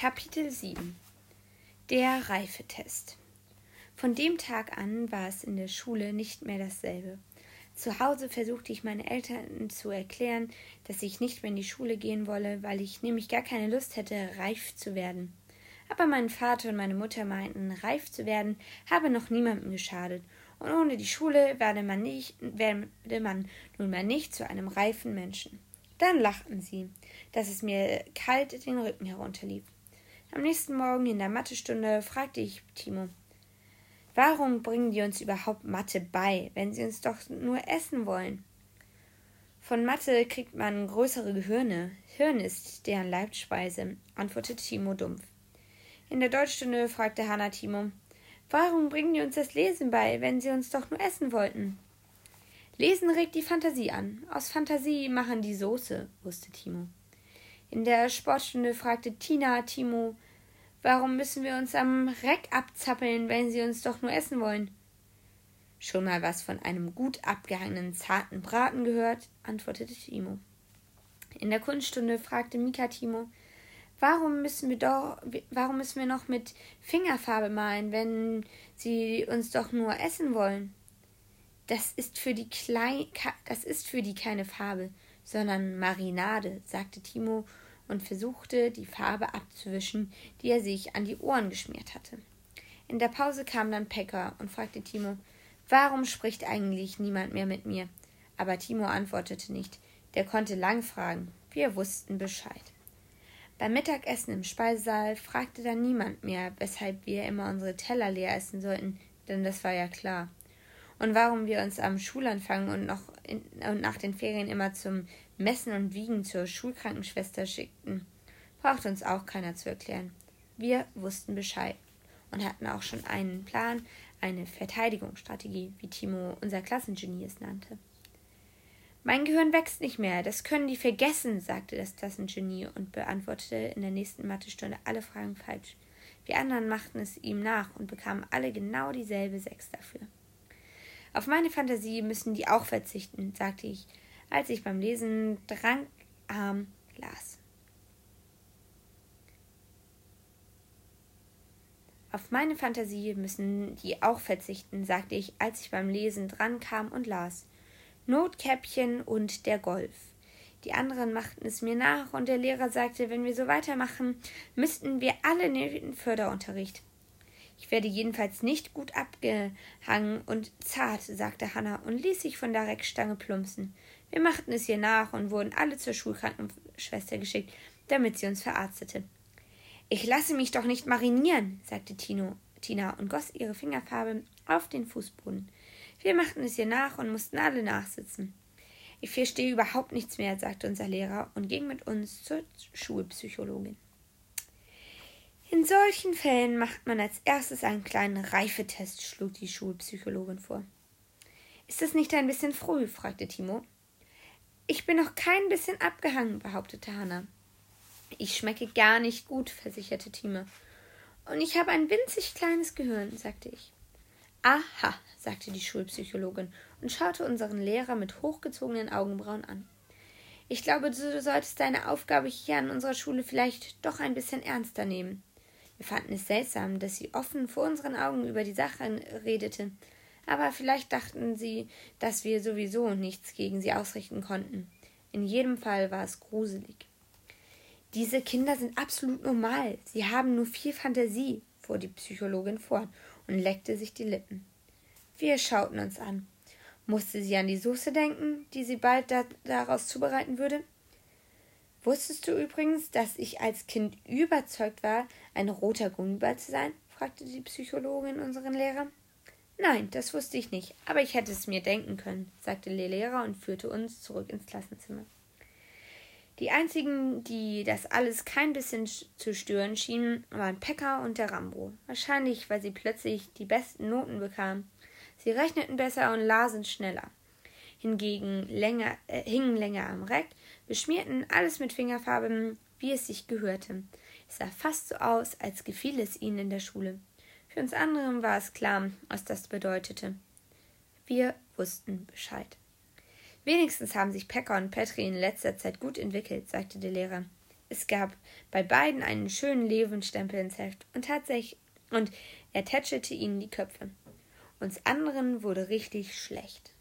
Kapitel 7 Der Reifetest Von dem Tag an war es in der Schule nicht mehr dasselbe. Zu Hause versuchte ich meinen Eltern zu erklären, dass ich nicht mehr in die Schule gehen wolle, weil ich nämlich gar keine Lust hätte, reif zu werden. Aber mein Vater und meine Mutter meinten, reif zu werden habe noch niemandem geschadet, und ohne die Schule werde man, nicht, werde man nunmehr nicht zu einem reifen Menschen. Dann lachten sie, dass es mir kalt den Rücken herunterlief. Am nächsten Morgen in der Mathestunde fragte ich Timo, warum bringen die uns überhaupt Mathe bei, wenn sie uns doch nur essen wollen? Von Mathe kriegt man größere Gehirne. Hirn ist deren Leibspeise, antwortete Timo dumpf. In der Deutschstunde fragte Hanna Timo, warum bringen die uns das Lesen bei, wenn sie uns doch nur essen wollten? Lesen regt die Fantasie an. Aus Fantasie machen die Soße, wusste Timo. In der Sportstunde fragte Tina Timo, warum müssen wir uns am Reck abzappeln, wenn sie uns doch nur essen wollen? Schon mal was von einem gut abgehangenen zarten Braten gehört? antwortete Timo. In der Kunststunde fragte Mika Timo, warum müssen wir doch, warum müssen wir noch mit Fingerfarbe malen, wenn sie uns doch nur essen wollen? Das ist für die Klein das ist für die keine Farbe, sondern Marinade, sagte Timo und versuchte, die Farbe abzuwischen, die er sich an die Ohren geschmiert hatte. In der Pause kam dann Pekka und fragte Timo, warum spricht eigentlich niemand mehr mit mir? Aber Timo antwortete nicht. Der konnte lang fragen. Wir wussten Bescheid. Beim Mittagessen im Speisesaal fragte dann niemand mehr, weshalb wir immer unsere Teller leer essen sollten, denn das war ja klar und warum wir uns am Schulanfang und, noch in, und nach den Ferien immer zum Messen und Wiegen zur Schulkrankenschwester schickten, braucht uns auch keiner zu erklären. Wir wussten Bescheid und hatten auch schon einen Plan, eine Verteidigungsstrategie, wie Timo unser Klassengenie es nannte. Mein Gehirn wächst nicht mehr, das können die vergessen, sagte das Klassengenie und beantwortete in der nächsten Mathestunde alle Fragen falsch. Wir anderen machten es ihm nach und bekamen alle genau dieselbe Sechs dafür. Auf meine Fantasie müssen die auch verzichten, sagte ich, als ich beim Lesen drankarm las. Auf meine Fantasie müssen die auch verzichten, sagte ich, als ich beim Lesen drankam und las. Notkäppchen und der Golf. Die anderen machten es mir nach, und der Lehrer sagte, wenn wir so weitermachen, müssten wir alle in den Förderunterricht. Ich werde jedenfalls nicht gut abgehangen und zart, sagte Hanna und ließ sich von der Reckstange plumpsen. Wir machten es ihr nach und wurden alle zur Schulkrankenschwester geschickt, damit sie uns verarztete. Ich lasse mich doch nicht marinieren, sagte Tino, Tina und goss ihre Fingerfarbe auf den Fußboden. Wir machten es ihr nach und mussten alle nachsitzen. Ich verstehe überhaupt nichts mehr, sagte unser Lehrer und ging mit uns zur Schulpsychologin. In solchen Fällen macht man als erstes einen kleinen Reifetest, schlug die Schulpsychologin vor. Ist das nicht ein bisschen früh? fragte Timo. Ich bin noch kein bisschen abgehangen, behauptete Hanna. Ich schmecke gar nicht gut, versicherte Timo. Und ich habe ein winzig kleines Gehirn, sagte ich. Aha, sagte die Schulpsychologin und schaute unseren Lehrer mit hochgezogenen Augenbrauen an. Ich glaube, du solltest deine Aufgabe hier an unserer Schule vielleicht doch ein bisschen ernster nehmen. Wir fanden es seltsam, dass sie offen vor unseren Augen über die Sache redete, aber vielleicht dachten sie, dass wir sowieso nichts gegen sie ausrichten konnten. In jedem Fall war es gruselig. Diese Kinder sind absolut normal. Sie haben nur viel Fantasie, fuhr die Psychologin fort und leckte sich die Lippen. Wir schauten uns an. Musste sie an die Soße denken, die sie bald da daraus zubereiten würde? Wusstest du übrigens, dass ich als Kind überzeugt war, ein roter Gummiball zu sein? fragte die Psychologin unseren Lehrer. Nein, das wusste ich nicht, aber ich hätte es mir denken können, sagte der Lehrer und führte uns zurück ins Klassenzimmer. Die einzigen, die das alles kein bisschen zu stören schienen, waren Pekka und der Rambo. Wahrscheinlich, weil sie plötzlich die besten Noten bekamen. Sie rechneten besser und lasen schneller hingegen länger, äh, hingen länger am Reck, beschmierten alles mit Fingerfarben, wie es sich gehörte. Es sah fast so aus, als gefiel es ihnen in der Schule. Für uns anderen war es klar, was das bedeutete. Wir wussten Bescheid. Wenigstens haben sich Pekka und Petri in letzter Zeit gut entwickelt, sagte der Lehrer. Es gab bei beiden einen schönen Löwenstempel ins Heft und tatsächlich und er tätschelte ihnen die Köpfe. Uns anderen wurde richtig schlecht.